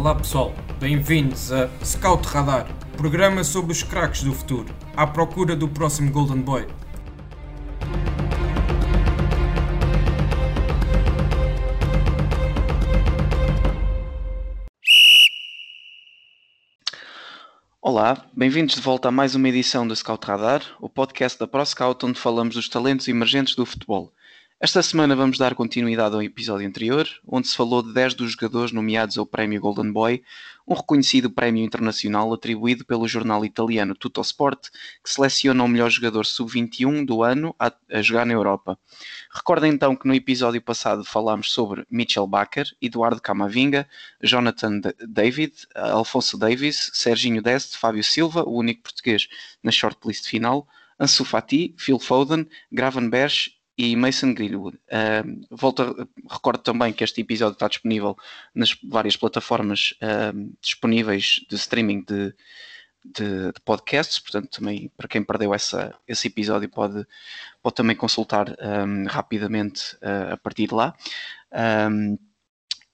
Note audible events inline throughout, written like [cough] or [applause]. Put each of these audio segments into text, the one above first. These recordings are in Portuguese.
Olá pessoal, bem-vindos a Scout Radar, programa sobre os craques do futuro, à procura do próximo Golden Boy. Olá, bem-vindos de volta a mais uma edição do Scout Radar, o podcast da ProScout onde falamos dos talentos emergentes do futebol. Esta semana vamos dar continuidade ao episódio anterior, onde se falou de 10 dos jogadores nomeados ao Prémio Golden Boy, um reconhecido prémio internacional atribuído pelo jornal italiano Tuttosport, que seleciona o melhor jogador sub-21 do ano a, a, jogar na Europa. Recordem então que no episódio passado falámos sobre Mitchell Baker, Eduardo Camavinga, Jonathan David, Alfonso Davis, Serginho Deste, Fábio Silva, o único português na shortlist final, Ansu Fati, Phil Foden, Gravenberch e Mason Greenwood. Uh, volto recordo também que este episódio está disponível nas várias plataformas uh, disponíveis de streaming de, de, de, podcasts, portanto também para quem perdeu essa, esse episódio pode, pode também consultar um, rapidamente uh, a partir de lá. Um,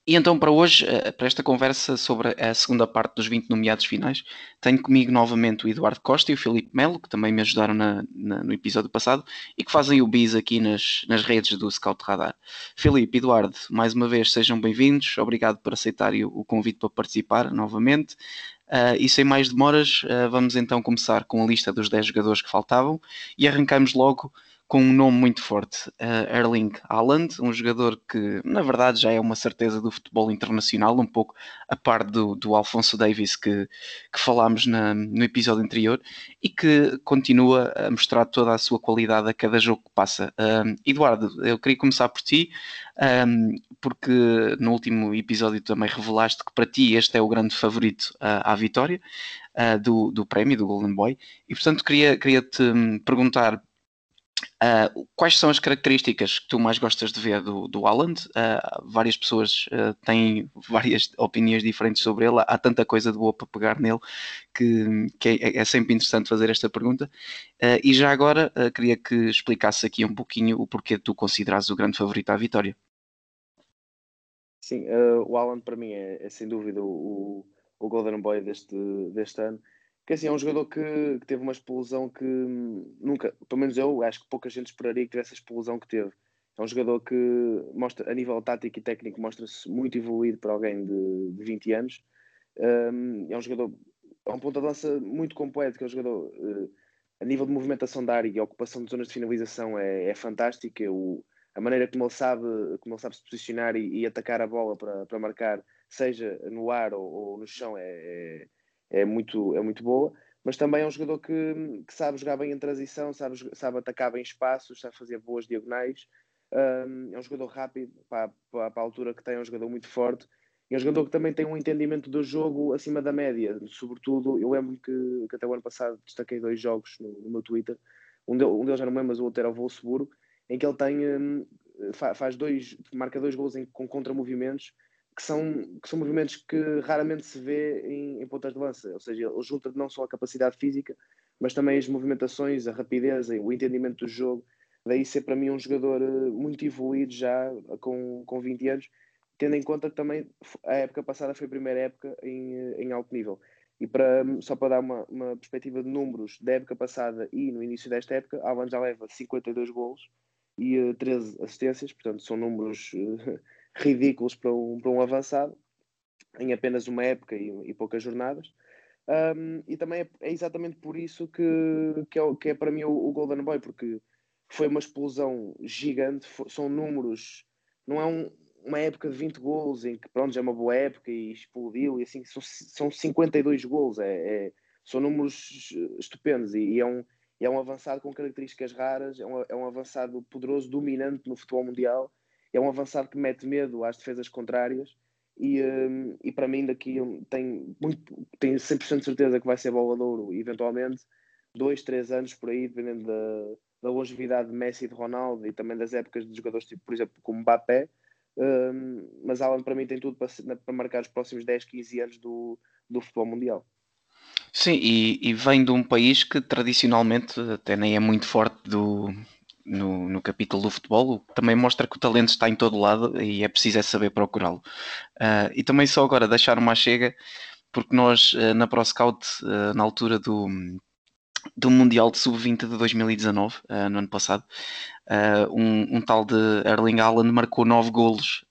e então, para hoje, eh, para esta conversa sobre a segunda parte dos 20 nomeados finais, tenho comigo novamente o Eduardo Costa e o Filipe Melo, que também me ajudaram na, na, no episódio passado e que fazem o bis aqui nas, nas redes do Scout Radar. Filipe, Eduardo, mais uma vez sejam bem-vindos, obrigado por aceitarem o, o convite para participar novamente. Uh, e sem mais demoras, uh, vamos então começar com a lista dos 10 jogadores que faltavam e arrancamos logo com um nome muito forte, uh, Erling Haaland, um jogador que na verdade já é uma certeza do futebol internacional, um pouco a par do, do Alfonso Davis que, que falámos na, no episódio anterior e que continua a mostrar toda a sua qualidade a cada jogo que passa. Uh, Eduardo, eu queria começar por ti, um, porque no último episódio também revelaste que para ti este é o grande favorito uh, à vitória. Do, do prémio, do Golden Boy, e portanto queria, queria te hum, perguntar Uh, quais são as características que tu mais gostas de ver do, do Haaland? Uh, várias pessoas uh, têm várias opiniões diferentes sobre ele, há tanta coisa de boa para pegar nele que, que é, é, sempre interessante fazer esta pergunta. e já agora queria que explicasse aqui um pouquinho o porquê tu consideras o grande favorito à vitória. Sim, o Haaland para mim é, é sem dúvida o, o Golden Boy deste, deste ano que assim, é um jogador que, que, teve uma explosão que nunca, pelo menos eu acho que pouca gente esperaria que tivesse a explosão que teve. É um jogador que mostra, a nível tático e técnico, mostra-se muito evoluído para alguém de, de 20 anos. Um, é um jogador, é um ponto de lança muito completo, que é um jogador uh, a nível de movimentação da área e ocupação de zonas de finalização é, é fantástica. O, a maneira como ele sabe, como ele sabe se posicionar e, e atacar a bola para, para marcar, seja no ar ou, ou no chão, é, é muito, é muito boa, mas também é um jogador que, que sabe jogar bem em transição, sabe, sabe atacar bem espaços, sabe fazer boas diagonais. Um, é um jogador rápido para, para, para, a altura que tem, é um jogador muito forte. É um jogador que também tem um entendimento do jogo acima da média. Sobretudo, eu lembro que, que até o ano passado destaquei dois jogos no, no meu Twitter. Um, de, um deles já não lembro, mas o outro era o Wolfsburgo, em que ele tem, um, faz dois, marca dois gols em, com contramovimentos que são, que são movimentos que raramente se vê em, em pontas de lança, ou seja, ele junta não só a capacidade física, mas também as movimentações, a rapidez, o entendimento do jogo. Daí ser para mim um jogador eh, muito evoluído já com, com 20 anos, tendo em conta que também a época passada foi a primeira época em, eh, em alto nível. E para, só para dar uma, uma perspectiva de números da época passada e no início desta época, Alan já leva 52 gols e uh, eh, 13 assistências, portanto são números ridículos para um, para um avançado em apenas uma época e, e poucas jornadas. Um, e também é, é, exatamente por isso que, que, é, que é para mim o, o, Golden Boy, porque foi uma explosão gigante, foi, são números, não é um, uma época de 20 gols em que pronto, já é uma boa época e explodiu, e assim, são, são 52 gols, é, é, são números estupendos e, e, é, um, é um avançado com características raras, é um, é um avançado poderoso, dominante no futebol mundial é um avançado que mete medo às defesas contrárias e, um, e para mim daqui tem muito, tenho 100% de certeza que vai ser bola de ouro eventualmente, dois, três anos por aí, dependendo da, da longevidade de Messi e de Ronaldo e também das épocas de jogadores tipo, por exemplo, como Mbappé, um, mas Alan para mim tem tudo para, para marcar os próximos 10, 15 anos do, do futebol mundial. Sim, e, e, vem de um país que tradicionalmente até nem é muito forte do, no, no, capítulo do futebol, também mostra que o talento está em todo lado e é preciso é saber procurá-lo. Uh, e também só agora deixar uma chega, porque nós uh, na ProScout, uh, na altura do, do Mundial de Sub-20 de 2019, no ano passado, um, um, tal de Erling Haaland marcou nove golos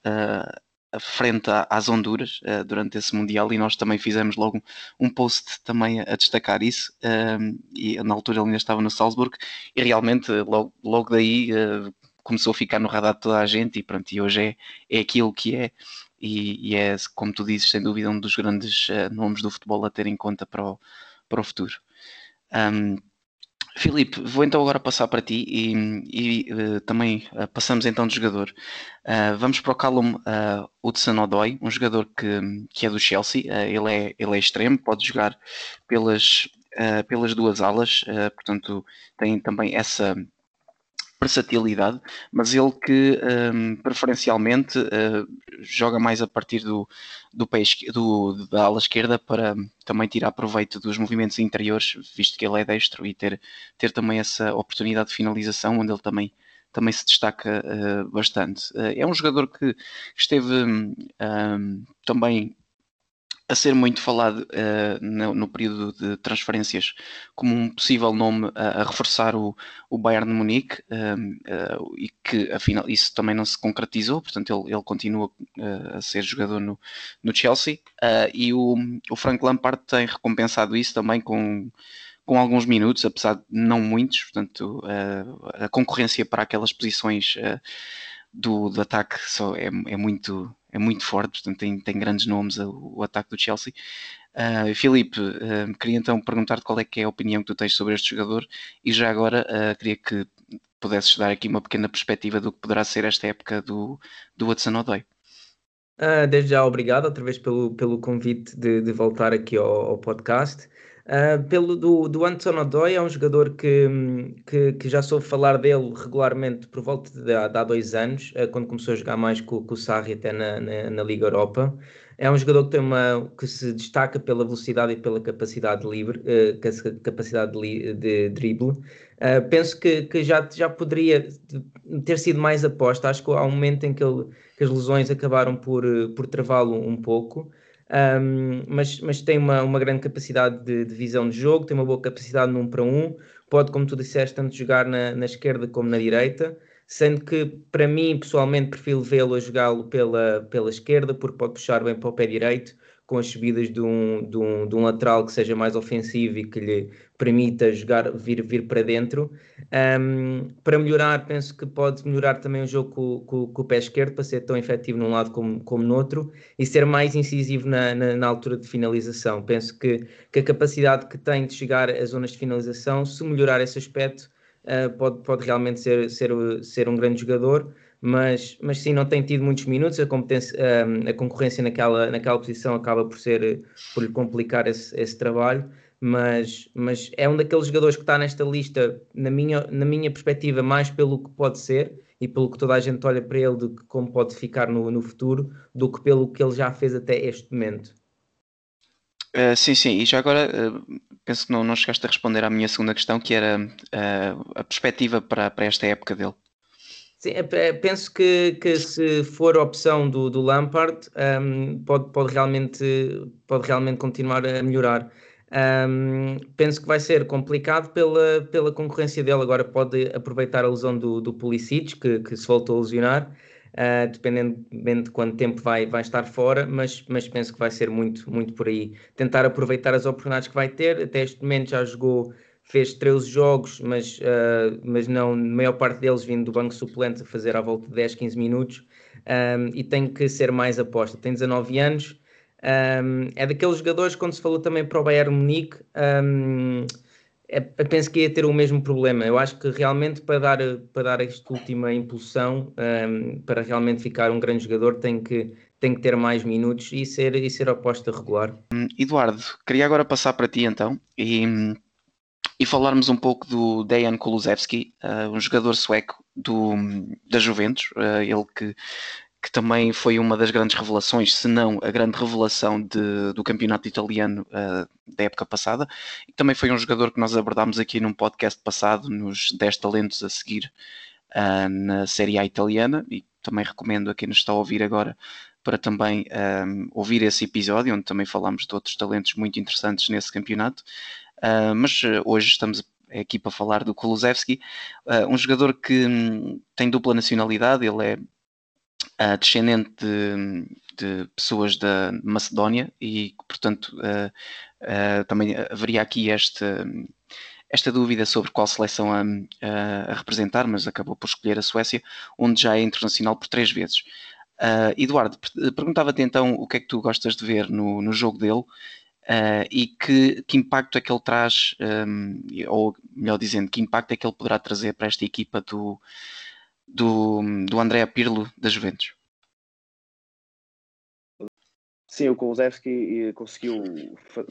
frente às Honduras uh, durante esse Mundial e nós também fizemos logo um post também a, destacar isso uh, e na altura ele ainda estava no Salzburg e realmente logo, logo daí uh, começou a ficar no radar de toda a gente e pronto, e hoje é, é aquilo que é e, e é, como tu dizes, sem dúvida um dos grandes nomes do futebol a ter em conta para o, para o futuro. Um, Filipe, vou então agora passar para ti e, e uh, também uh, passamos então de jogador. Uh, vamos para o Callum uh, Hudson-Odoi, um jogador que, que é do Chelsea. ele, é, ele é extremo, pode jogar pelas, pelas duas alas, portanto tem também essa versatilidade, mas ele que um, preferencialmente uh, joga mais a partir do, do, pé, do, da ala esquerda para também tirar proveito dos movimentos interiores, visto que ele é destro e ter, ter também essa oportunidade de finalização, onde ele também, também se destaca uh, bastante. Uh, é um jogador que esteve um, também a ser muito falado uh, no, no, período de transferências como um possível nome a, a reforçar o, o Bayern de Munique uh, e que afinal isso também não se concretizou, portanto ele, ele continua uh, a ser jogador no, no Chelsea e o, o Frank Lampard tem recompensado isso também com com alguns minutos, apesar de não muitos, portanto a concorrência para aquelas posições do, do ataque só é, é muito é muito forte, portanto tem, tem grandes nomes o, o ataque do Chelsea. Uh, Filipe, uh, queria então perguntar-te qual é que é a opinião que tu tens sobre este jogador e já agora uh, queria que pudesses dar aqui uma pequena perspectiva do que poderá ser esta época do, do Hudson Odoi. desde já, obrigado outra vez pelo, pelo convite de, de voltar aqui ao, ao podcast. Uh, pelo do, do Anton Odoi, é um jogador que, que, que, já soube falar dele regularmente por volta de, de há dois anos, uh, quando começou a jogar mais com, com o Sarri até na, na, na, Liga Europa. É um jogador que, tem uma, que se destaca pela velocidade e pela capacidade livre, uh, capacidade de, de drible. penso que, que já, já poderia ter sido mais aposta. Acho que há um momento em que, ele, que as lesões acabaram por, por travá-lo um pouco um, mas, mas tem uma, uma grande capacidade de, de, visão de jogo, tem uma boa capacidade no 1 para 1, pode, como tu disseste, tanto jogar na, na esquerda como na direita, sendo que para mim, pessoalmente, prefiro vê-lo a jogá-lo pela, pela esquerda, porque pode puxar bem para o pé direito, com as subidas de um, de um, de um lateral que seja mais ofensivo e que lhe permita jogar, vir, vir para dentro. Um, para melhorar, penso que pode melhorar também o jogo com, com, com, o pé esquerdo, para ser tão efetivo num lado como, como no outro, e ser mais incisivo na, na, na, altura de finalização. Penso que, que a capacidade que tem de chegar às zonas de finalização, se melhorar esse aspecto, uh, pode, pode realmente ser, ser, ser um grande jogador mas, mas sim, não tem tido muitos minutos, a, competência, a, a concorrência naquela, naquela posição acaba por ser por lhe complicar esse, esse trabalho, mas, mas é um daqueles jogadores que está nesta lista, na minha, na minha perspectiva, mais pelo que pode ser e pelo que toda a gente olha para ele de como pode ficar no, no futuro, do que pelo que ele já fez até este momento. Uh, sim, sim, e já agora uh, penso que não, não chegaste a responder à minha segunda questão, que era uh, a perspectiva para, para esta época dele. Sim, é, é, penso que, que se for a opção do, do Lampard, um, pode, pode, realmente, pode realmente continuar a melhorar. Um, penso que vai ser complicado pela, pela concorrência dele. Agora pode aproveitar a lesão do, do Pulisic, que, que se voltou a lesionar, uh, dependendo de quanto tempo vai, vai estar fora, mas, mas penso que vai ser muito, muito por aí. Tentar aproveitar as oportunidades que vai ter. Até este momento já jogou fez 13 jogos, mas, uh, mas não, a maior parte deles vindo do banco suplente a fazer à volta de 10, 15 minutos um, e tem que ser mais aposta. Tem 19 anos, um, é daqueles jogadores, quando se falou também para o Bayern Munique, um, é, penso que ia ter o mesmo problema. Eu acho que realmente para dar, para dar esta última impulsão, para realmente ficar um grande jogador, tem que, tem que ter mais minutos e ser, e ser aposta regular. Eduardo, queria agora passar para ti então e e falarmos um pouco do Dejan Kulusevski, uh, um jogador sueco do, da Juventus, uh, ele que, que também foi uma das grandes revelações, se não a grande revelação de, do campeonato italiano uh, da época passada, e também foi um jogador que nós abordámos aqui num podcast passado, nos 10 talentos a seguir na Série A italiana e também recomendo a quem nos está a ouvir agora para também um, ouvir esse episódio, onde também falamos de outros talentos muito interessantes nesse campeonato. Uh, mas hoje estamos aqui para falar do Kulusevski, uh, um jogador que um, tem dupla nacionalidade, ele é uh, descendente de, de, pessoas da Macedónia e, portanto, também haveria aqui esta esta dúvida sobre qual seleção a, a, representar, mas acabou por escolher a Suécia, onde já é internacional por três vezes. Eduardo, perguntava-te então o que é que tu gostas de ver no, no jogo dele uh, e que, que, impacto é que ele traz, um, ou melhor dizendo, que impacto é que ele poderá trazer para esta equipa do, do, do André Pirlo da Juventus? Sim, o Kulusevski conseguiu,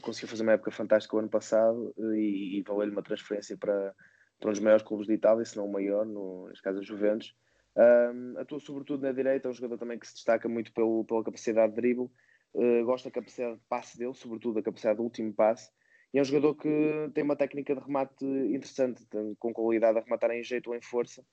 conseguiu fazer uma época fantástica o ano passado e, e valeu-lhe uma transferência para, para um dos maiores clubes de Itália, se não o maior, no, neste caso a Juventus. Um, atua sobretudo na direita, é um jogador também que se destaca muito pelo, pela capacidade de drible, uh, gosto da capacidade de passe dele, sobretudo da capacidade do último passe, e é um jogador que tem uma técnica de remate interessante, com qualidade a rematar em jeito ou em força,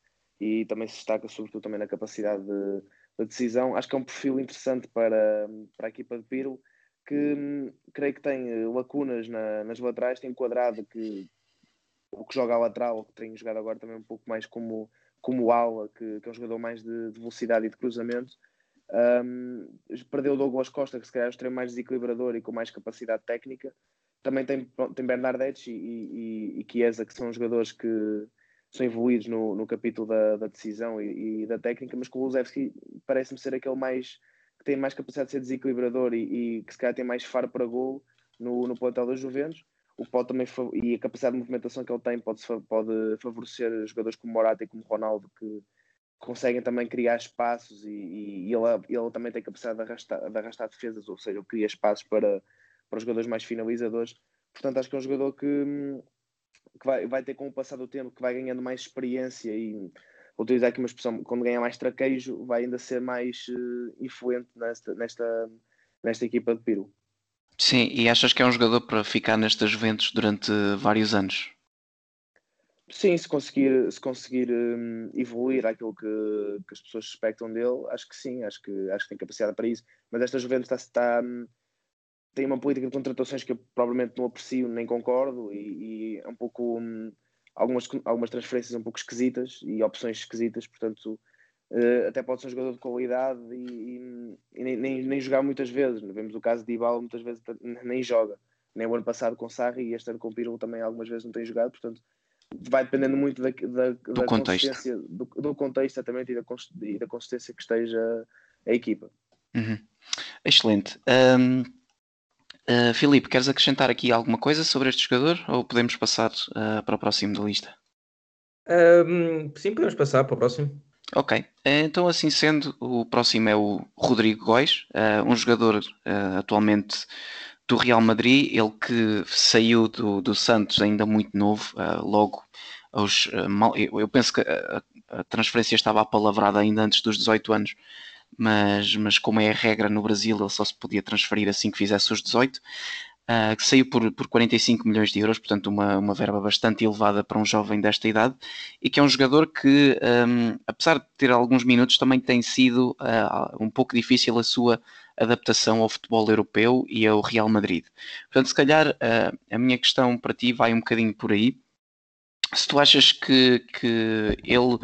e também se destaca sobretudo também na capacidade de da decisão. Acho que é um perfil interessante para, para a equipa de Piro, que creio que tem eh, lacunas na, nas laterais, tem quadrado que o que joga a lateral, o que tem jogado agora também um pouco mais como, como ala, que, que é um jogador mais de, de velocidade e de cruzamento. Um, perdeu o Douglas Costa, que se calhar é o extremo mais desequilibrador e com mais capacidade técnica. Também tem, tem Bernardetti e, e, e Chiesa, que são jogadores que, são evoluídos no, no capítulo da, da decisão e, e, da técnica, mas com o Luzevski parece-me ser aquele mais que tem mais capacidade de ser desequilibrador e, e que se calhar tem mais faro para gol no, no plantel das Juventus. O pode também e a capacidade de movimentação que ele tem pode, pode favorecer jogadores como Morata e como Ronaldo que conseguem também criar espaços e, e ele, ele também tem capacidade de arrastar, de arrastar defesas, ou seja, cria espaços para, para os jogadores mais finalizadores. Portanto, acho que é um jogador que, que vai, vai ter com o passar do tempo, que vai ganhando mais experiência e vou utilizar aqui uma expressão, quando ganha mais traquejo, vai ainda ser mais uh, influente nesta, nesta, nesta equipa de Piro. Sim, e achas que é um jogador para ficar nestas Juventus durante vários anos? Sim, se conseguir, se conseguir um, evoluir aquilo que, que, as pessoas suspectam dele, acho que sim, acho que, acho que tem capacidade para isso. Mas esta Juventus está, está, hum, tem uma política de contratações que eu provavelmente não aprecio nem concordo e, e é um pouco um, algumas, algumas transferências um pouco esquisitas e opções esquisitas, portanto uh, até pode ser um jogador de qualidade e, e, e nem, nem, nem, jogar muitas vezes. Vemos o caso de Ibala muitas vezes nem joga, nem o ano passado com Sarri e este ano com Pirlo também algumas vezes não tem jogado, portanto vai dependendo muito da, da, do da contexto. consistência do, do, contexto exatamente e da, e da consistência que esteja a equipa. Uhum. Excelente. Um Uh, Filipe, queres acrescentar aqui alguma coisa sobre este jogador ou podemos passar uh, para o próximo da lista? Um, sim, podemos passar para o próximo. Ok, então assim sendo, o próximo é o Rodrigo Góis, uh, um jogador atualmente do Real Madrid, ele que saiu do, do Santos ainda muito novo, logo aos. eu penso que a, a transferência estava apalavrada ainda antes dos 18 anos, mas, mas como é a regra no Brasil, ele só se podia transferir assim que fizesse os 18. Uh, que saiu por, por 45 milhões de euros, portanto uma, uma verba bastante elevada para um jovem desta idade, e que é um jogador que, um, apesar de ter alguns minutos, também tem sido uh, um pouco difícil a sua adaptação ao futebol europeu e ao Real Madrid. Portanto, se calhar uh, a minha questão para ti vai um bocadinho por aí. Se tu achas que, que ele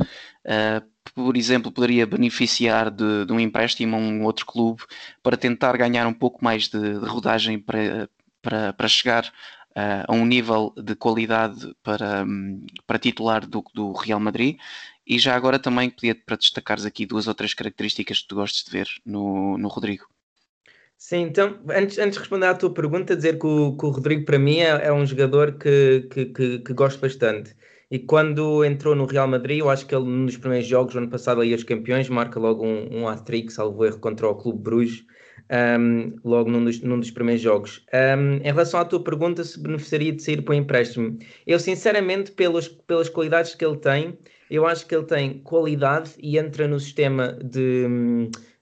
por exemplo, poderia beneficiar de, de, um empréstimo a um outro clube para tentar ganhar um pouco mais de, de rodagem para, para, para chegar uh, a um nível de qualidade para, para titular do, do Real Madrid. E já agora também pedia para destacares aqui duas ou três características que tu gostes de ver no, no Rodrigo. Sim, então, antes, antes de responder à tua pergunta, dizer que o, que o Rodrigo para mim é, é um jogador que, que, que, que gosto bastante. E quando entrou no Real Madrid, eu acho que ele, nos primeiros jogos, ano passado, ali os campeões, marca logo um, um hat-trick, salvo erro, contra o Clube Bruges, um, logo num dos, num dos, primeiros jogos. Um, em relação à tua pergunta, se beneficiaria de sair para o empréstimo, eu, sinceramente, pelas, pelas qualidades que ele tem, eu acho que ele tem qualidade e entra no sistema de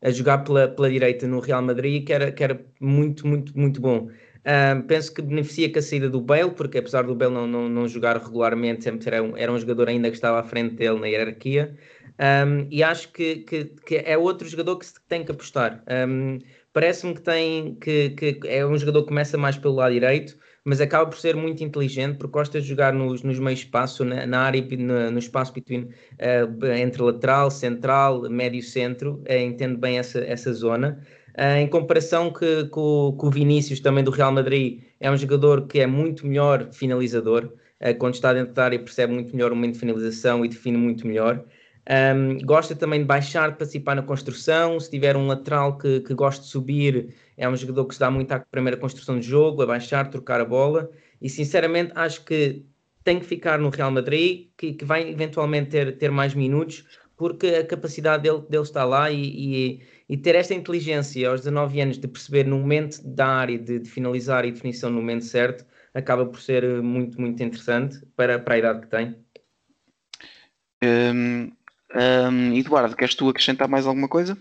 a jogar pela, pela direita no Real Madrid, que era, que era muito, muito, muito bom. Um, penso que beneficia com a saída do Bale, porque apesar do Bale não, não, não jogar regularmente, sempre era um, era um jogador ainda que estava à frente dele na hierarquia. Um, e acho que, que, que, é outro jogador que se tem que apostar. Um, Parece-me que tem que, que, é um jogador que começa mais pelo lado direito, mas acaba por ser muito inteligente porque gosta de jogar nos, nos meios espaço, na, na área, no, no espaço between, uh, entre lateral, central, médio centro, uh, entende bem essa, essa zona. Uh, em comparação que, com, com o Vinícius, também do Real Madrid, é um jogador que é muito melhor finalizador. quando está dentro da área, percebe muito melhor o momento de finalização e define muito melhor. Um, gosta também de baixar, de participar na construção. Se tiver um lateral que, que gosta de subir, é um jogador que se dá muito à primeira construção de jogo, a baixar, trocar a bola. E sinceramente acho que tem que ficar no Real Madrid, que, que vai eventualmente ter, ter mais minutos, porque a capacidade dele, dele está lá e, e, e, ter esta inteligência aos 19 anos de perceber no momento da área, de, de finalizar e definição no momento certo, acaba por ser muito, muito interessante para, para a idade que tem. Um, um, Eduardo, queres tu acrescentar mais alguma coisa?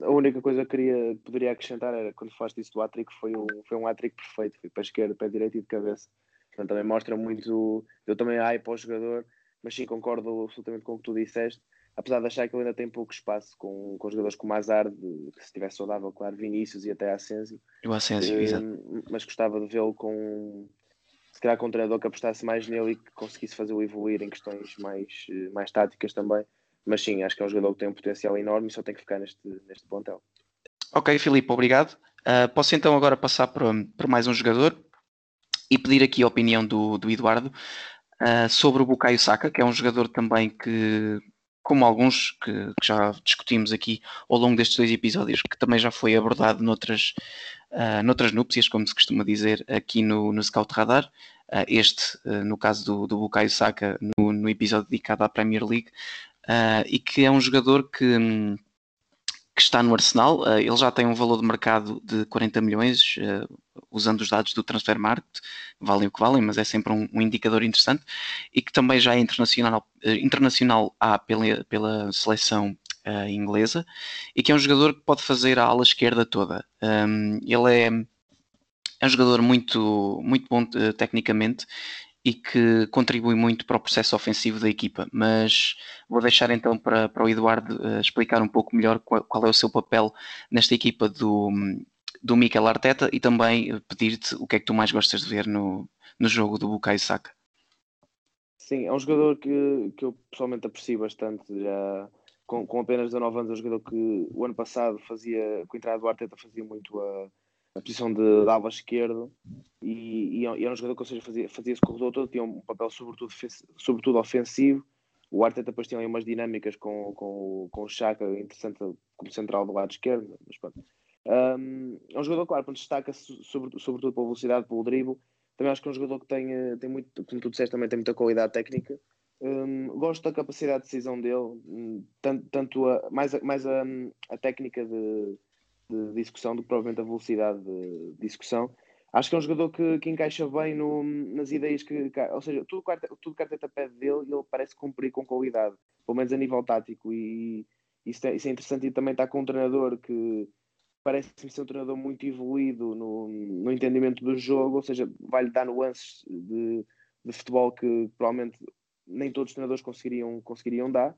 a única coisa que queria, poderia acrescentar era quando falaste isso do Atrick, foi um, foi um Atrick perfeito, foi para a esquerda, para a direita e de cabeça. Portanto, também mostra muito. Eu também hype para o jogador, mas sim concordo absolutamente com o que tu disseste. Apesar de achar que ele ainda tem pouco espaço com, com jogadores como Hazard, que se estiver saudável, claro, Vinícius e até Asensio. O Asensio, exato. Mas gostava de vê-lo com, se calhar com um treinador que apostasse mais nele e que conseguisse fazê-lo evoluir em questões mais, mais táticas também. Mas sim, acho que é um jogador que tem um potencial enorme e só tem que ficar neste, neste plantel. Ok, Filipe, obrigado. Uh, posso então agora passar para, para mais um jogador e pedir aqui a opinião do, do Eduardo uh, sobre o Bukayo Saka, que é um jogador também que, como alguns que, que, já discutimos aqui ao longo destes dois episódios, que também já foi abordado noutras, uh, noutras núpcias, como se costuma dizer, aqui no, no Scout Radar. Uh, este, uh, no caso do, do Bukayo Saka, no, no episódio dedicado à Premier League, e que é um jogador que. Um, que está no Arsenal. Uh, ele já tem um valor de mercado de 40 milhões, uh, usando os dados do Transfer Market, valem o que valem, mas é sempre um, um indicador interessante, e que também já é internacional, uh, internacional A pela, pela seleção inglesa, e que é um jogador que pode fazer a ala esquerda toda. Um, ele é, é um jogador muito, muito bom tecnicamente e que contribui muito para o processo ofensivo da equipa. Mas vou deixar então para, para o Eduardo uh, explicar um pouco melhor qual, qual, é o seu papel nesta equipa do, do Mikel Arteta e também pedir-te o que é que tu mais gostas de ver no, no jogo do Bukayo Saka. Sim, é um jogador que, que eu pessoalmente aprecio bastante. Já com, com apenas 19 anos, é um jogador que o ano passado fazia, com a entrada do Arteta, fazia muito a a posição de, de ala esquerdo e, e, era um jogador que ou seja, fazia, fazia esse corredor todo, tinha um papel sobretudo, sobretudo ofensivo. O Arteta depois tinha ali umas dinâmicas com, com, com o Chaka interessante como central do lado esquerdo. Mas, um, é um jogador, claro, que destaca sobre, sobretudo pela velocidade, pelo drible. Também acho que é um jogador que tem, eh, tem muito, como tu disseste, também tem muita qualidade técnica. Um, gosto da capacidade de decisão dele, hum, tanto, tanto a, mais, a, mais a, a técnica de, de discussão do que provavelmente a velocidade de discussão. Acho que é um jogador que, que encaixa bem no, nas ideias que. Ou seja, tudo tudo que Arteta pede dele, ele parece cumprir com qualidade, pelo menos a nível tático. E isso é, isso é interessante. E também está com um treinador que parece ser um treinador muito evoluído no, no entendimento do jogo, ou seja, vai-lhe dar nuances de, de futebol que provavelmente nem todos os treinadores conseguiriam, conseguiriam dar.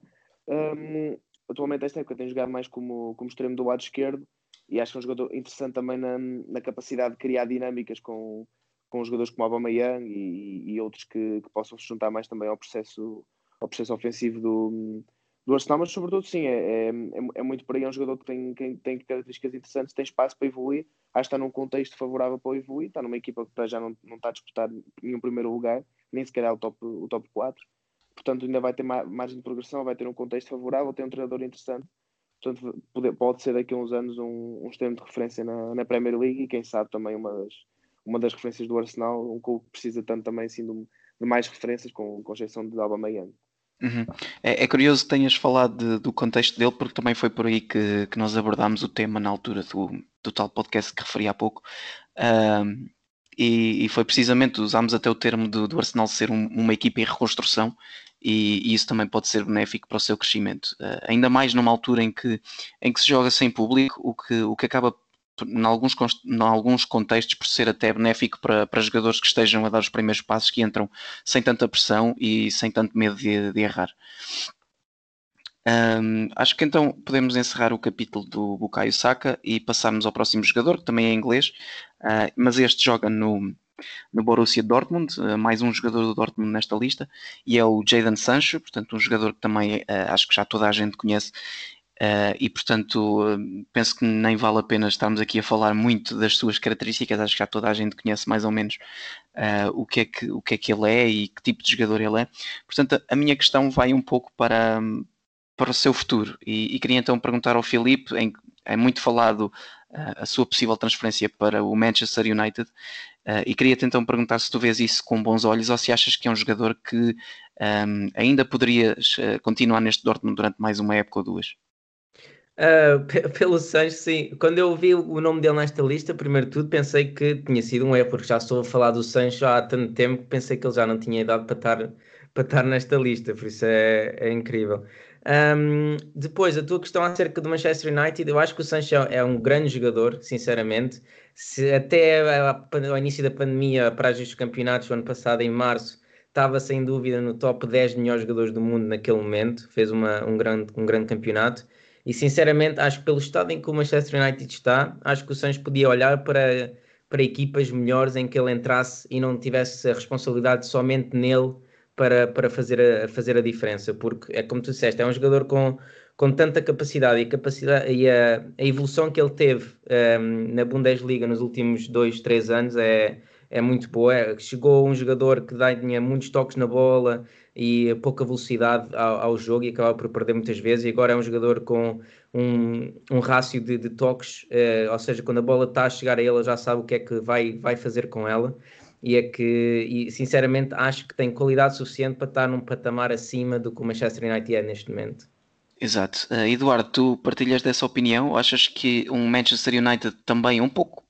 Um, atualmente, esta época tem jogado mais como, como extremo do lado esquerdo e acho que é um jogador interessante também na, na capacidade de criar dinâmicas com, com jogadores como Aubameyang e, e outros que, que, possam se juntar mais também ao processo, ao processo ofensivo do, do Arsenal, mas sobretudo sim, é, é, é muito por aí, é um jogador que tem, tem, tem características interessantes, tem espaço para evoluir, acho que está num contexto favorável para evoluir, está numa equipa que já não, não está a disputar nenhum primeiro lugar, nem sequer é o top, o top 4, portanto ainda vai ter margem de progressão, vai ter um contexto favorável, tem um treinador interessante, Portanto, pode, pode ser daqui a uns anos um, um extremo de referência na, na Premier League e quem sabe também uma das, uma das referências do Arsenal, um clube que precisa tanto também assim, de, de mais referências, com, com exceção de Alba Uhum. É, é, curioso que tenhas falado de, do contexto dele, porque também foi por aí que, que nós abordámos o tema na altura do, do tal podcast que referi há pouco. E, e, foi precisamente, usámos até o termo do, do Arsenal ser um, uma equipa em reconstrução, e, e, isso também pode ser benéfico para o seu crescimento. Uh, ainda mais numa altura em que, em que se joga sem público, o que, o que acaba em alguns, em alguns contextos, por ser até benéfico para, para jogadores que estejam a dar os primeiros passos, que entram sem tanta pressão e sem tanto medo de, de errar. Um, acho que então podemos encerrar o capítulo do Bukayo Saka e passarmos ao próximo jogador, que também é inglês, uh, mas este joga no, no Borussia Dortmund, uh, mais um jogador do Dortmund nesta lista, e é o Jadon Sancho, portanto um jogador que também uh, acho que já toda a gente conhece e portanto penso que nem vale a pena estarmos aqui a falar muito das suas características, acho que já toda a gente conhece mais ou menos o, que é que, o que é que ele é e que tipo de jogador ele é. Portanto, a minha questão vai um pouco para, para o seu futuro. E, e queria então perguntar ao Filipe, em, é muito falado uh, a sua possível transferência para o Manchester United, uh, e queria-te então perguntar se tu vês isso com bons olhos ou se achas que é um jogador que um, ehm, ainda poderias uh, continuar neste Dortmund durante mais uma época ou duas. Pelo Sancho, sim. Quando eu vi o nome dele nesta lista, primeiro de tudo pensei que tinha sido um erro, porque já estou a falar do Sancho há tanto tempo que pensei que ele já não tinha idade para estar, para estar nesta lista, por isso é, é incrível. Um, depois, a tua questão acerca do Manchester United, eu acho que o Sancho é um grande jogador, sinceramente. Se até ao início da pandemia, para os campeonatos, o ano passado, em março, estava sem dúvida no top 10 melhores jogadores do mundo naquele momento, fez uma, um, grande, um grande campeonato. E sinceramente, acho que pelo estado em que o Manchester United está, acho que o Sancho podia olhar para, para equipas melhores em que ele entrasse e não tivesse a responsabilidade somente nele para, para fazer, a, fazer a diferença, porque é como tu disseste, é um jogador com, com tanta capacidade e, capacidade, e a, a evolução que ele teve um, ehm, na Bundesliga nos últimos dois, três anos é, é muito boa. É, chegou um jogador que tinha muitos toques na bola e pouca velocidade ao, ao, jogo e acaba por perder muitas vezes. E agora é um jogador com um, um rácio de, de toques, eh, ou seja, quando a bola está a chegar a ele, já sabe o que é que vai, vai fazer com ela e é que, e, sinceramente, acho que tem qualidade suficiente para estar num patamar acima do que o Manchester United é neste momento. Exato. Uh, Eduardo, tu partilhas dessa opinião? Achas que um Manchester United também um pouco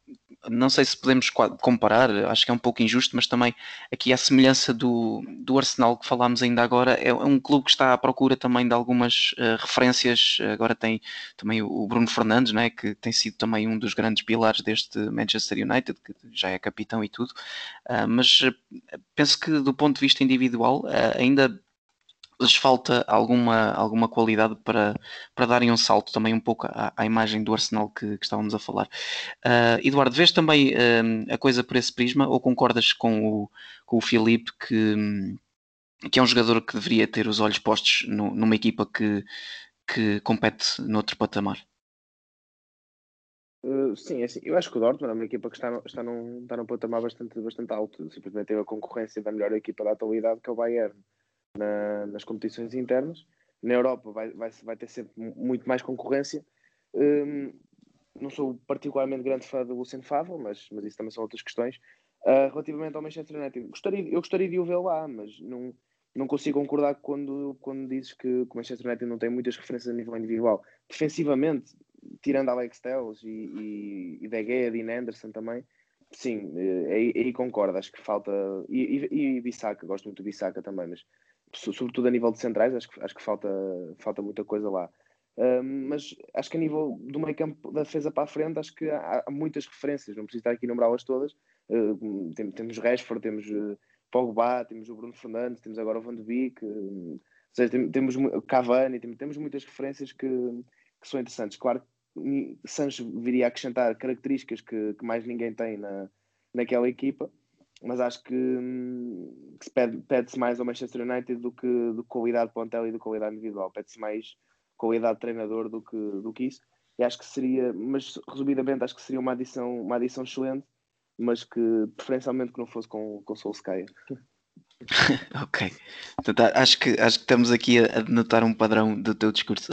não sei se podemos comparar, acho que é um pouco injusto, mas também aqui a semelhança do, do Arsenal que falámos ainda agora, é um clube que está à procura também de algumas uh, referências. Agora tem também o Bruno Fernandes, né, que tem sido também um dos grandes pilares deste Manchester United, que já é capitão e tudo, uh, mas uh, penso que do ponto de vista individual ainda lhes falta alguma, alguma qualidade para, para darem um salto também um pouco à, à imagem do Arsenal que, que estávamos a falar. Uh, Eduardo, vês também uh, a coisa por esse prisma ou concordas com o, com o Filipe que, que é um jogador que deveria ter os olhos postos no, numa equipa que, que compete noutro patamar? Uh, sim, é assim, eu acho que o Dortmund é uma equipa que está, está, num, está num patamar bastante, bastante alto, simplesmente teve a concorrência da melhor equipa da atualidade que é o Bayern na, nas competições internas. Na Europa vai, vai, vai ter sempre muito mais concorrência. Um, não sou particularmente grande fã do Lucien Favre, mas, mas isso também são outras questões. Uh, relativamente ao Manchester United, gostaria, eu gostaria de o ver lá, mas não, não consigo concordar quando, quando dizes que, que o Manchester United não tem muitas referências a nível individual. Defensivamente, tirando Alex Telles e, e, e De Gea, Dean Anderson também, sim, eh, aí, aí concordo, acho que falta. E, e, e Bissaka, gosto muito do Bissaka também, mas sobretudo a nível de centrais, acho que, acho que falta, falta muita coisa lá. mas acho que a nível do meio campo da defesa para a frente, acho que há, há muitas referências, não preciso estar aqui a numerá-las todas. Uh, tem, temos Rashford, temos uh, Pogba, temos o Bruno Fernandes, temos agora o Van de Beek, uh, ou seja, tem, temos Cavani, tem, temos muitas referências que, que são interessantes. Claro que Sancho viria a acrescentar características que, que mais ninguém tem na, naquela equipa, mas acho que, hum, que pede-se pede mais ao Manchester United do que do qualidade de plantel e do qualidade individual. Pede-se mais qualidade de treinador do que, do que isso. E acho que seria, mas resumidamente, acho que seria uma adição, uma adição excelente, mas que preferencialmente que não fosse com, com Solskjaer. [laughs] ok. Portanto, acho, que, acho que estamos aqui a, a denotar um padrão do teu discurso.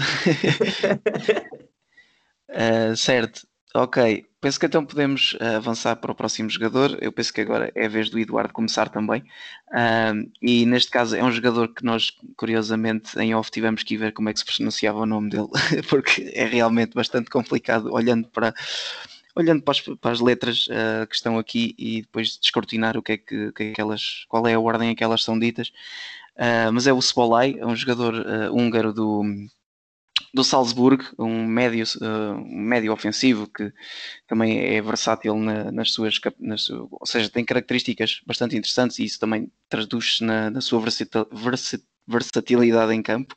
uh, [laughs] [laughs] certo. Ok, penso que então podemos uh, avançar para o próximo jogador. Eu penso que agora é a vez do Eduardo começar também. Uh, e neste caso é um jogador que nós, curiosamente, em off tivemos que ver como é que se pronunciava o nome dele, [laughs] porque é realmente bastante complicado olhando para, olhando para as, para as letras uh, que estão aqui e depois descortinar o que é que, que, é que elas, qual é a ordem em que elas são ditas. mas é o Sbolai, é um jogador húngaro do do Salzburg, um médio, uh, um médio ofensivo que também é versátil na, nas suas, nas, ou seja, tem características bastante interessantes e isso também traduz-se na, na, sua versatilidade em campo.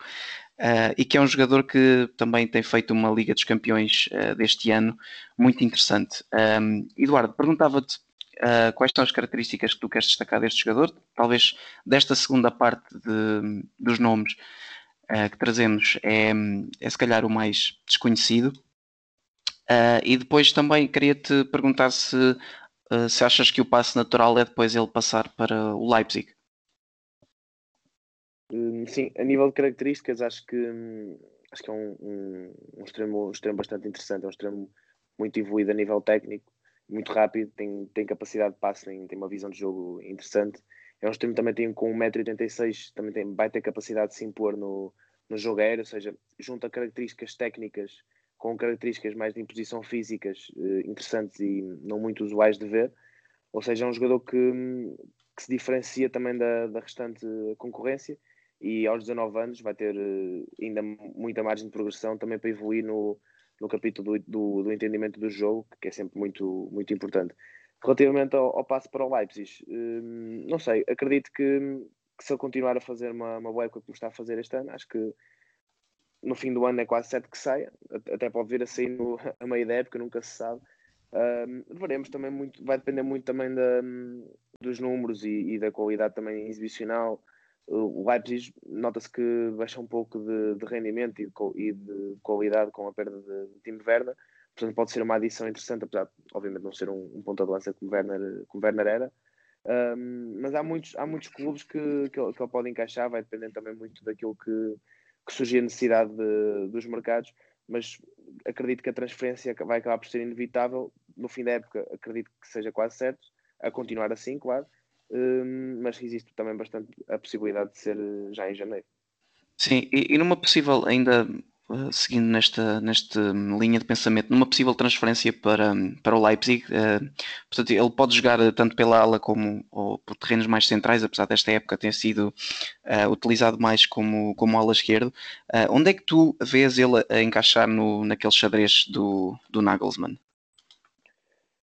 Uh, e que é um jogador que também tem feito uma Liga dos Campeões uh, deste ano muito interessante. Um, Eduardo, perguntava-te uh, quais são as características que tu queres destacar deste jogador, talvez desta segunda parte de, dos nomes que trazemos é, é se calhar o mais desconhecido. e depois também queria-te perguntar se, se achas que o passo natural é depois ele passar para o Leipzig. Hum, sim, a nível de características, acho que, hum, acho que é um, um, um, extremo, um extremo bastante interessante, é um extremo muito evoluído a nível técnico, muito rápido, tem, tem capacidade de passe, tem, tem uma visão de jogo interessante. É um extremo também tem com 1,86m, também tem, vai ter capacidade de se impor no, no jogo aéreo, ou seja, junta características técnicas com características mais de imposição físicas eh, interessantes e não muito usuais de ver. Ou seja, é um jogador que, que se diferencia também da, da restante concorrência e aos 19 anos vai ter uh, ainda muita margem de progressão também para evoluir no, no capítulo do, do, do, entendimento do jogo, que é sempre muito, muito importante. Relativamente ao, ao passo para o Leipzig, uh, não sei, acredito que, que, se ele continuar a fazer uma, uma boa época como está a fazer este ano, acho que no fim do ano é quase certo que saia, até pode vir a sair no, [laughs] a meio da época, nunca se sabe. Uh, veremos também muito, vai depender muito também da, dos números e, e da qualidade também exibicional o Leipzig nota-se que baixa um pouco de, de rendimento e de, e de, qualidade com a perda de, de Tim Werner, portanto pode ser uma adição interessante, apesar de obviamente não ser um, um ponta de lança como Werner, como Werner era. Um, mas há muitos, há muitos clubes que, que, ele, que ele pode encaixar, vai depender também muito daquilo que, que surgir a necessidade de, dos mercados, mas acredito que a transferência vai acabar por ser inevitável. No fim da época, acredito que seja quase certo, a continuar assim, claro, Hum, mas existe também bastante a possibilidade de ser eh, já em janeiro. Sim, e, e numa possível, ainda uh, seguindo nesta, nesta linha de pensamento, numa possível transferência para, para o Leipzig, uh, portanto, ele pode jogar tanto pela ala como ou por terrenos mais centrais, apesar desta época ter sido uh, utilizado mais como, como ala esquerdo. onde é que tu vês ele a encaixar no, naquele xadrez do, do Nagelsmann?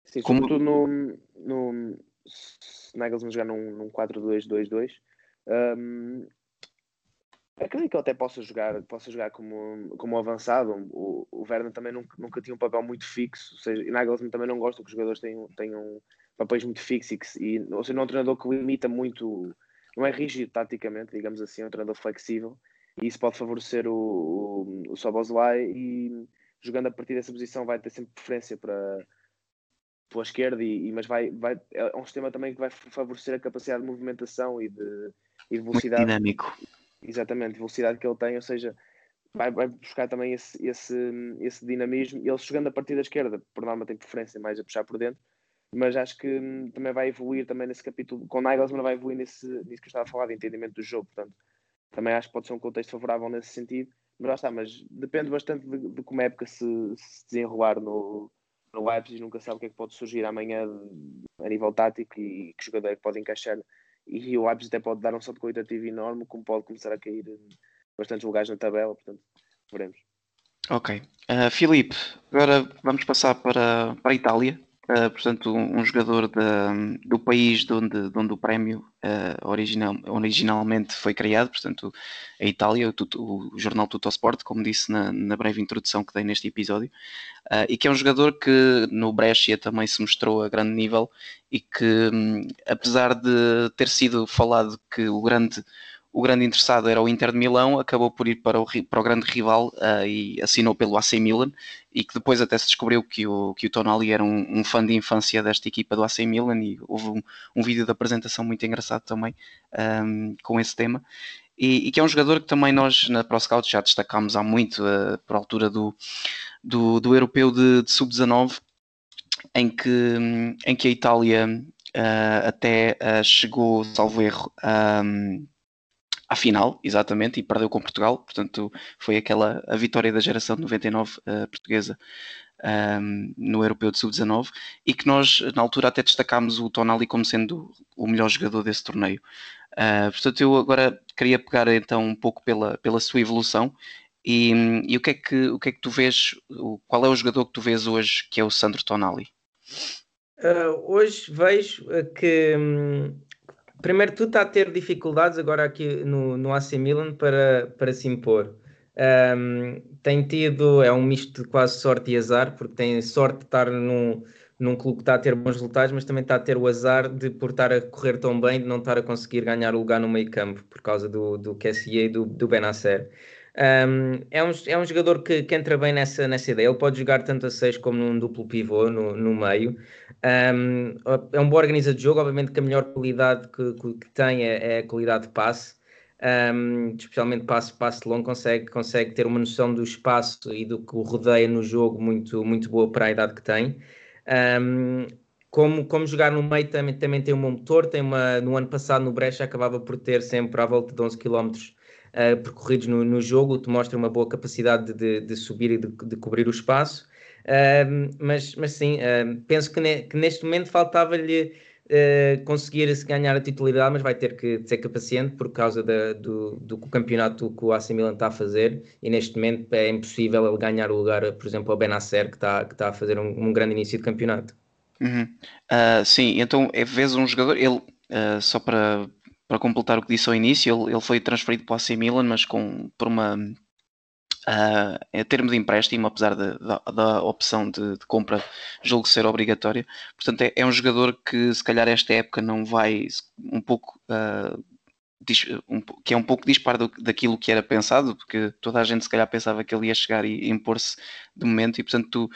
Sim, como... no, no Nagelsmann jogar num, num 4-2-2-2. Um, acredito que ele até possa jogar, possa jogar como, como avançado. O, o Werner também nunca, nunca tinha um papel muito fixo, ou seja, Nagelsmann também não gosta que os jogadores tenham, tenham papéis muito fixos. E, ou seja, não é um treinador que limita muito, não é rígido taticamente, digamos assim, é um treinador flexível. E isso pode favorecer o, o, o e jogando a partir dessa posição vai ter sempre preferência para pela esquerda, e, e, mas vai, vai, é um sistema também que vai favorecer a capacidade de movimentação e de, e de velocidade. Muito dinâmico. Exatamente, velocidade que ele tem, ou seja, vai, vai buscar também esse, esse, esse dinamismo. E ele jogando a partir da esquerda, por norma tem preferência mais a puxar por dentro, mas acho que hum, também vai evoluir também nesse capítulo, com Nagelsmann vai evoluir nesse, nisso que eu estava a falar, de entendimento do jogo, portanto, também acho que pode ser um contexto favorável nesse sentido, mas lá está, mas depende bastante de, de como a época se, se desenrolar no, no Leipzig nunca sabe o que é que pode surgir amanhã a nível tático e que jogador é que pode encaixar. E o Leipzig até pode dar um salto qualitativo enorme, como pode começar a cair bastantes lugares na tabela, portanto, veremos. Ok. Uh, Filipe, agora vamos passar para, para a Itália. Uh, portanto, um, um jogador de, do país de onde, de onde o prémio uh, original, originalmente foi criado, portanto, a Itália, o, o jornal Tuttosport, como disse na, na, breve introdução que dei neste episódio, uh, e que é um jogador que no Brescia também se mostrou a grande nível e que, um, apesar de ter sido falado que o grande o grande interessado era o Inter de Milão, acabou por ir para o, para o grande rival uh, e assinou pelo AC Milan e que depois até se descobriu que o, que o Tonali era um, um fã de infância desta equipa do AC Milan e houve um, um vídeo de apresentação muito engraçado também um, com esse tema. E, e, que é um jogador que também nós na ProScout já destacámos há muito, uh, por altura do, do, do europeu de, de sub-19, em que, em que a Itália uh, até chegou, salvo erro, um, à final, exatamente, e perdeu com Portugal. Portanto, foi aquela a vitória da geração de 99 uh, portuguesa um, ehm, no Europeu de Sub-19 e que nós, na altura, até destacámos o Tonali como sendo o melhor jogador desse torneio. Uh, portanto, eu agora queria pegar então um pouco pela, pela sua evolução E, e, o, que é que, o que é que tu vês? Qual é o jogador que tu vês hoje que é o Sandro Tonali? Uh, hoje vejo que um, primeiro tu está a ter dificuldades agora aqui no, no AC Milan para, para se impor. Um, tem tido, é um misto de quase sorte e azar, porque tem sorte de estar num, num clube que está a ter bons resultados, mas também está a ter o azar de, por estar a correr tão bem, de não estar a conseguir ganhar o lugar no meio campo, por causa do, do e do, do Benacer. Um, é, um, é um jogador que, que, entra bem nessa, nessa ideia. Ele pode jogar tanto a 6 como num duplo pivô no, no meio. Um, é um bom organizador de jogo. Obviamente que a melhor qualidade que, que tem é, é, a qualidade de passe. Um, especialmente passe, passe longo, consegue, consegue ter uma noção do espaço e do que o rodeia no jogo muito, muito boa para a idade que tem. Como, como jogar no meio também, também tem um bom motor, tem uma, no ano passado no Brecha acabava por ter sempre à volta de 11 km uh, percorridos no, no jogo, te mostra uma boa capacidade de, de subir e de, de cobrir o espaço. Uh, mas, mas sim, uh, penso que, ne, que, neste momento faltava-lhe uh, conseguir se ganhar a titularidade, mas vai ter que ser paciente por causa da, do, do campeonato que o AC Milan está a fazer e neste momento é impossível ele ganhar o lugar, por exemplo, ao Benacer que está, que a fazer um, um grande início de campeonato. Uhum. Uh, sim, então é vez um jogador, ele uh, só para para completar o que disse ao início, ele, ele foi transferido para o AC Milan, mas com, por uma uh, em termo de empréstimo, apesar de, da, opção de, de, compra julgo ser obrigatória. Portanto, é, é, um jogador que se calhar esta época não vai um pouco uh, um, que é um pouco disparo do, daquilo que era pensado, porque toda a gente se calhar pensava que ele ia chegar e impor-se de momento, e portanto tu,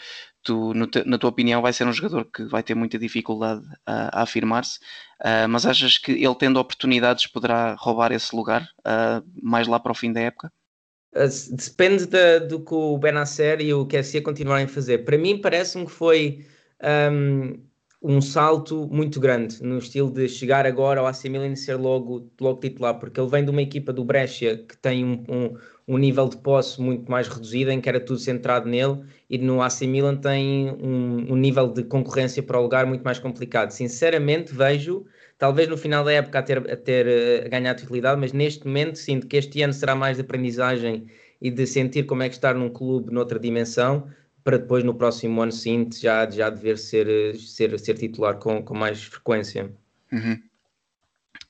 te, na tua opinião vai ser um jogador que vai ter muita dificuldade a, a afirmar-se, uh, mas achas que ele tendo oportunidades poderá roubar esse lugar uh, mais lá para o fim da época? Ah, depende da, do que o Benacer e o QSC continuarem a fazer. Para mim parece-me que foi um, um salto muito grande no estilo de chegar agora ao AC Milan e ser logo, logo titular, porque ele vem de uma equipa do Brescia que tem um, um, um nível de posse muito mais reduzido, em que era tudo centrado nele, e no AC Milan tem um, um nível de concorrência para o lugar muito mais complicado. Sinceramente, vejo, talvez no final da época a ter, a ter uh, ganhado utilidade, mas neste momento sinto que este ano será mais de aprendizagem e de sentir como é que estar num clube noutra dimensão para depois no próximo ano seguinte já, já dever ser, ser, ser titular com, com mais frequência. Uhum.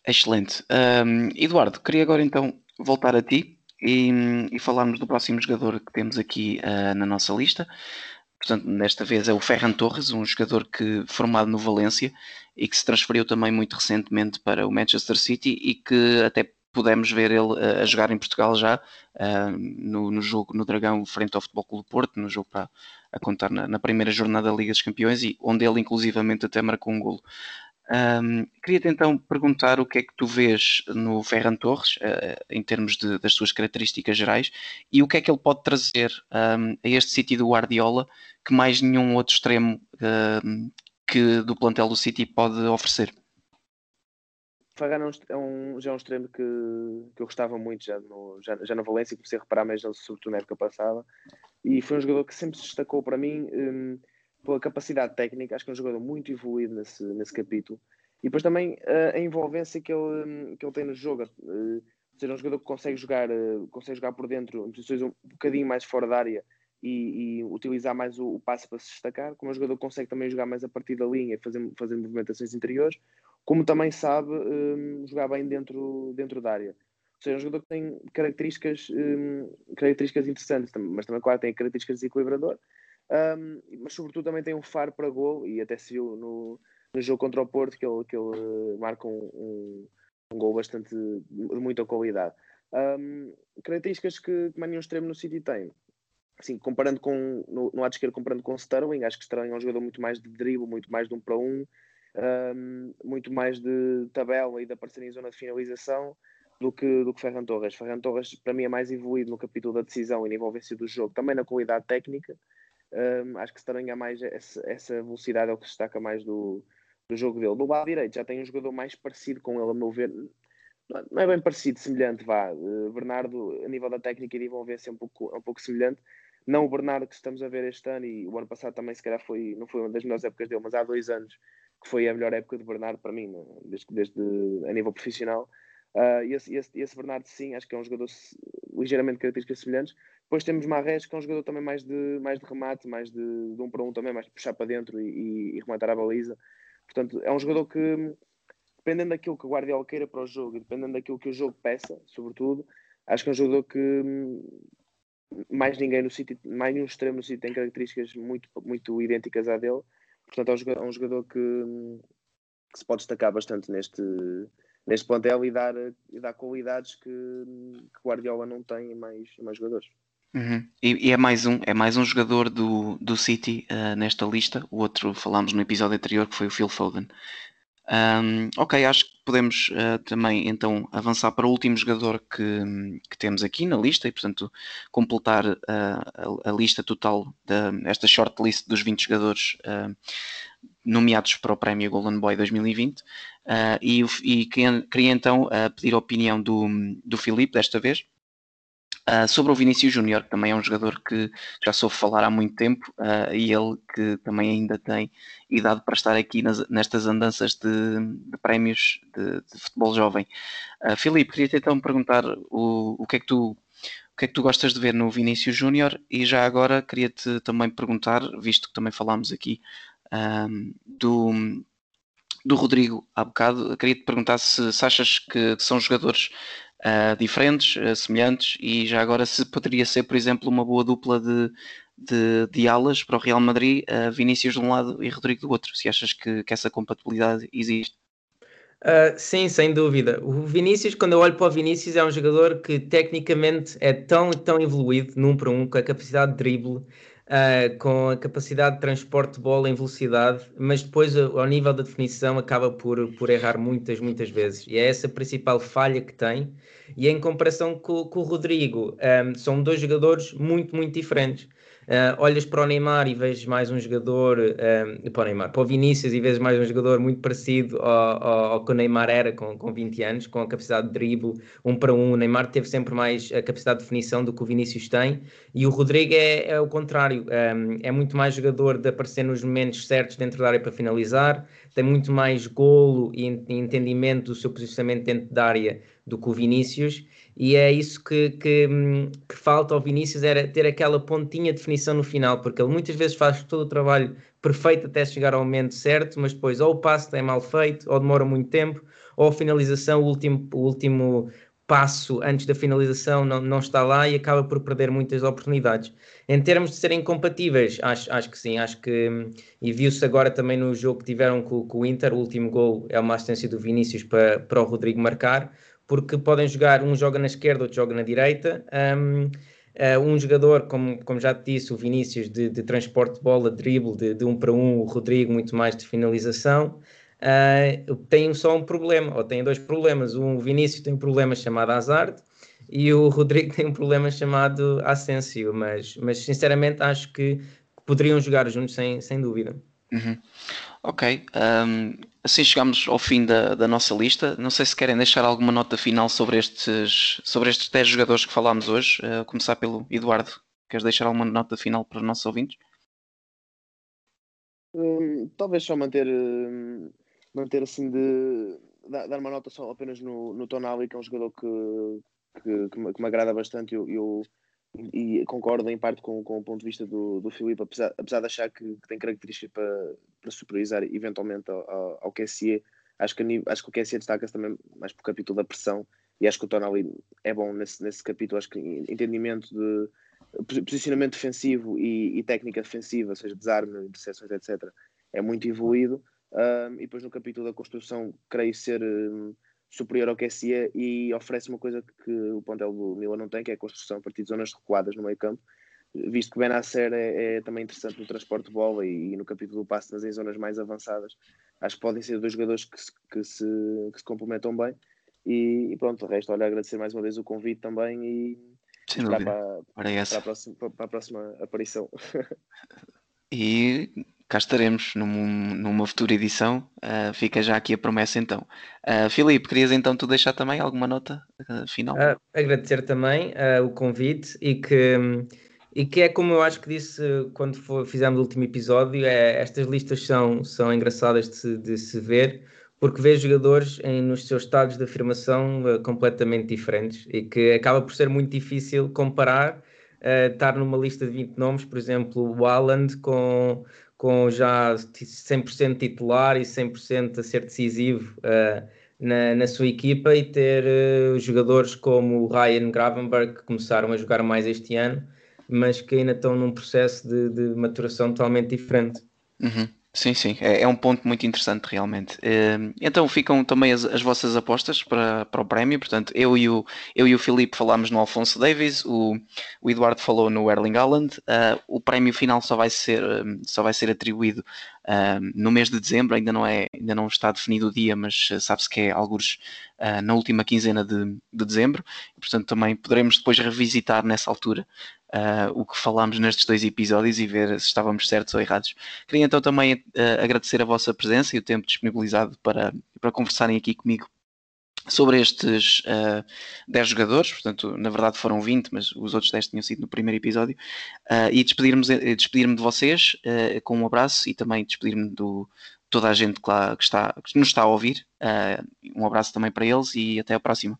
Excelente. Um, Eduardo, queria agora então voltar a ti e, e falarmos do próximo jogador que temos aqui uh, na nossa lista. Portanto, desta vez é o Ferran Torres, um jogador que formado no Valência e que se transferiu também muito recentemente para o Manchester City e que até pudemos ver ele uh, a jogar em Portugal já uh, no, no, jogo no Dragão frente ao Futebol Clube Porto, no jogo para a contar na, na, primeira jornada da Liga dos Campeões e onde ele inclusivamente até marcou um golo. Um, Queria-te então perguntar o que é que tu vês no Ferran Torres uh, em termos de, das suas características gerais e o que é que ele pode trazer um, a este City do Guardiola que mais nenhum outro extremo que do plantel do City pode oferecer. Ferran é um, já é um extremo que, que eu gostava muito já no, já, já no Valência, comecei a reparar mais sobretudo na época passada, e foi um jogador que sempre se destacou para mim um, pela capacidade técnica, acho que é um jogador muito evoluído nesse, nesse capítulo, e depois também uh, a envolvência que ele, que ele tem no jogo, uh, seja, é um jogador que consegue jogar, uh, consegue jogar por dentro em posições um bocadinho mais fora da área e, e utilizar mais o, o passe para se destacar, como o jogador consegue também jogar mais a partir da linha fazer, fazer movimentações interiores, como também sabe um, jogar bem dentro, dentro da área. Ou seja, é um jogador que tem características, um, características interessantes, mas também, claro, tem características de desequilibrador, um, mas sobretudo também tem um faro para gol, e até se viu no, no jogo contra o Porto que ele, que ele uh, marca um, um, um gol bastante de muita qualidade. Um, características que, que nenhum extremo no City tem. Assim, comparando com, no, no lado esquerdo, comparando com Sterling, acho que Sterling é um jogador muito mais de drible, muito mais de um para um, um, muito mais de tabela e de aparecer em zona de finalização do que, do que Ferran Torres. Ferran Torres, para mim, é mais evoluído no capítulo da decisão e na envolvência do jogo, também na qualidade técnica. Um, acho que Sterling é mais essa, essa, velocidade, é o que se destaca mais do, do jogo dele. Do lado direito já tem um jogador mais parecido com ele, a meu ver. Não é bem parecido, semelhante, vá. Uh, Bernardo, a nível da técnica e de envolvência, é um pouco, é um pouco semelhante. Não o Bernardo que estamos a ver este ano e o ano passado também, se calhar, foi, não foi uma das melhores épocas dele, mas há dois anos que foi a melhor época de Bernardo para mim, desde, desde a nível profissional. Uh, esse, esse, esse, Bernardo, sim, acho que é um jogador ligeiramente características semelhantes. Depois temos Marres, que é um jogador também mais de, mais de remate, mais de, de um para um também, mais de puxar para dentro e, e, rematar a baliza. Portanto, é um jogador que, dependendo daquilo que o Guardiola queira para o jogo e dependendo daquilo que o jogo peça, sobretudo, acho que é um jogador que mais ninguém no City, mais nenhum extremo no City tem características muito, muito idênticas à dele. Portanto, é um jogador, é um jogador que, que, se pode destacar bastante neste, neste plantel e dar, e dar qualidades que, que Guardiola não tem em mais, em mais jogadores. Uhum. E, e, é mais um, é mais um jogador do, do City uh, nesta lista. O outro falámos no episódio anterior que foi o Phil Foden. Um, ok, acho que podemos uh, também então avançar para o último jogador que, que temos aqui na lista e, portanto, completar uh, a, a, lista total desta shortlist dos 20 jogadores uh, nomeados para o prémio Golden Boy 2020. e, e queria, queria então pedir a opinião do, do Filipe desta vez. Uh, sobre o Vinícius Júnior, que também é um jogador que já soube falar há muito tempo uh, e ele que também ainda tem idade para estar aqui nas, nestas andanças de, de prémios de, de, futebol jovem. Uh, Filipe, queria-te então perguntar o, o, que é que tu, o que é que tu gostas de ver no Vinícius Júnior e já agora queria-te também perguntar, visto que também falámos aqui do, do Rodrigo há bocado, queria-te perguntar se, se achas que são jogadores uh, diferentes, uh, semelhantes, e já agora se poderia ser, por exemplo, uma boa dupla de, de, de alas para o Real Madrid, uh, Vinícius de um lado e Rodrigo do outro, se achas que, que essa compatibilidade existe. Uh, sim, sem dúvida. O Vinícius, quando eu olho para o Vinícius, é um jogador que tecnicamente é tão tão evoluído num para um, com a capacidade de drible, uh, com a capacidade de transporte de bola em velocidade, mas depois ao nível da definição acaba por, por errar muitas, muitas vezes. E é essa a principal falha que tem. E em comparação com, com o Rodrigo, um, ah, são dois jogadores muito, muito diferentes. Uh, olhas para o Neymar e vês mais um jogador, uh, para o Neymar, para o Vinícius e vês mais um jogador muito parecido ao, ao, ao, que o Neymar era com, com 20 anos, com a capacidade de drible, um para um. O Neymar teve sempre mais a capacidade de definição do que o Vinícius tem, e o Rodrigo é, é o contrário, um, é muito mais jogador de aparecer nos momentos certos dentro da área para finalizar, tem muito mais golo e entendimento do seu posicionamento dentro da área do que o Vinícius e é isso que, que, que, falta ao Vinícius, era ter aquela pontinha de definição no final, porque ele muitas vezes faz todo o trabalho perfeito até chegar ao momento certo, mas depois ou o passo é mal feito, ou demora muito tempo, ou a finalização, o último, o último passo antes da finalização não, não está lá e acaba por perder muitas oportunidades. Em termos de serem compatíveis, acho, acho que sim, acho que, e viu-se agora também no jogo que tiveram com, com o Inter, o último gol é uma assistência do Vinícius para, para o Rodrigo marcar, porque podem jogar, um joga na esquerda, outro joga na direita. Um, Uh, um jogador, como, como já te disse, o Vinícius de, de transporte de bola, drible de, de, um para um, o Rodrigo muito mais de finalização, uh, tem só um problema, ou tem dois problemas. O Vinícius tem um problema chamado Hazard e o Rodrigo [laughs] tem um problema chamado Asensio, mas, mas sinceramente acho que poderiam jogar juntos sem, sem dúvida. Uhum. Ok, um, assim chegamos ao fim da, da, nossa lista. Não sei se querem deixar alguma nota final sobre estes, sobre estes 10 jogadores que falámos hoje. Uh, começar pelo Eduardo. Queres deixar alguma nota final para os nossos ouvintes? Hum, talvez só manter, hum, manter assim de dar uma nota só apenas no, no Tonali, que é um jogador que, que, que, me, que me agrada bastante. Eu, eu e concordo em parte com, com o ponto de vista do, do Filipe, apesar, apesar de achar que, que tem características para, para superiorizar eventualmente ao, ao, QSE, acho que, acho que o QSE destaca-se também mais por capítulo da pressão e acho que o Tonali é bom nesse, nesse capítulo, acho que entendimento de posicionamento defensivo e, e técnica defensiva, ou seja, desarme, interseções, etc., é muito evoluído. Um, e depois no capítulo da construção, creio ser um, superior ao que é e oferece uma coisa que o plantel do Milan não tem, que é a construção a partir de zonas recuadas no meio campo, visto que Benacer é, é também interessante no transporte de bola e, e no capítulo do passe nas em zonas mais avançadas. Acho que podem ser dois jogadores que se, que se, que se complementam bem. E, e, pronto, o resto, olha, agradecer mais uma vez o convite também e Sem para, para, para, a próxima, para a próxima aparição. [laughs] e cá estaremos num, numa futura edição. Uh, fica já aqui a promessa então. Uh, Filipe, querias então tu deixar também alguma nota uh, final? Agradecer também o convite e que, e que é como eu acho que disse quando for, fizemos o último episódio, é, estas listas são, são engraçadas de se, de se ver porque vê jogadores em, nos seus estados de afirmação completamente diferentes e que acaba por ser muito difícil comparar uh, estar numa lista de 20 nomes, por exemplo, o Haaland com, com já 100% titular e 100% a ser decisivo uh, na, na sua equipa e ter uh, jogadores como o Ryan Gravenberg que começaram a jogar mais este ano, mas que ainda estão num processo de, de maturação totalmente diferente. Uhum. Sim, sim, é, é, um ponto muito interessante realmente. Uh, então ficam também as, as, vossas apostas para, para o prémio. Portanto, eu e o, eu e o Filipe falámos no Alfonso Davis, o, o Eduardo falou no Erling Haaland. Uh, o prémio final só vai ser, só vai ser atribuído uh, no mês de dezembro, ainda não, é, ainda não está definido o dia, mas sabe-se que é alguns na última quinzena de, de dezembro. E, portanto, também poderemos depois revisitar nessa altura uh, o que falámos nestes dois episódios e ver se estávamos certos ou errados. Queria então também uh, agradecer a vossa presença e o tempo disponibilizado para, para conversarem aqui comigo sobre estes uh, 10 jogadores, portanto, na verdade foram 20, mas os outros 10 tinham sido no primeiro episódio, uh, e despedir-me despedir de vocês uh, com um abraço e também despedir-me de toda a gente que, lá, que, está, que nos está a ouvir. Uh, um abraço também para eles e até a próxima.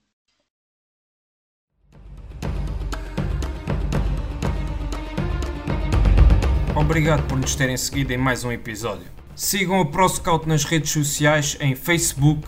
Obrigado por nos terem seguido em mais um episódio. Sigam a ProScout nas redes sociais em Facebook,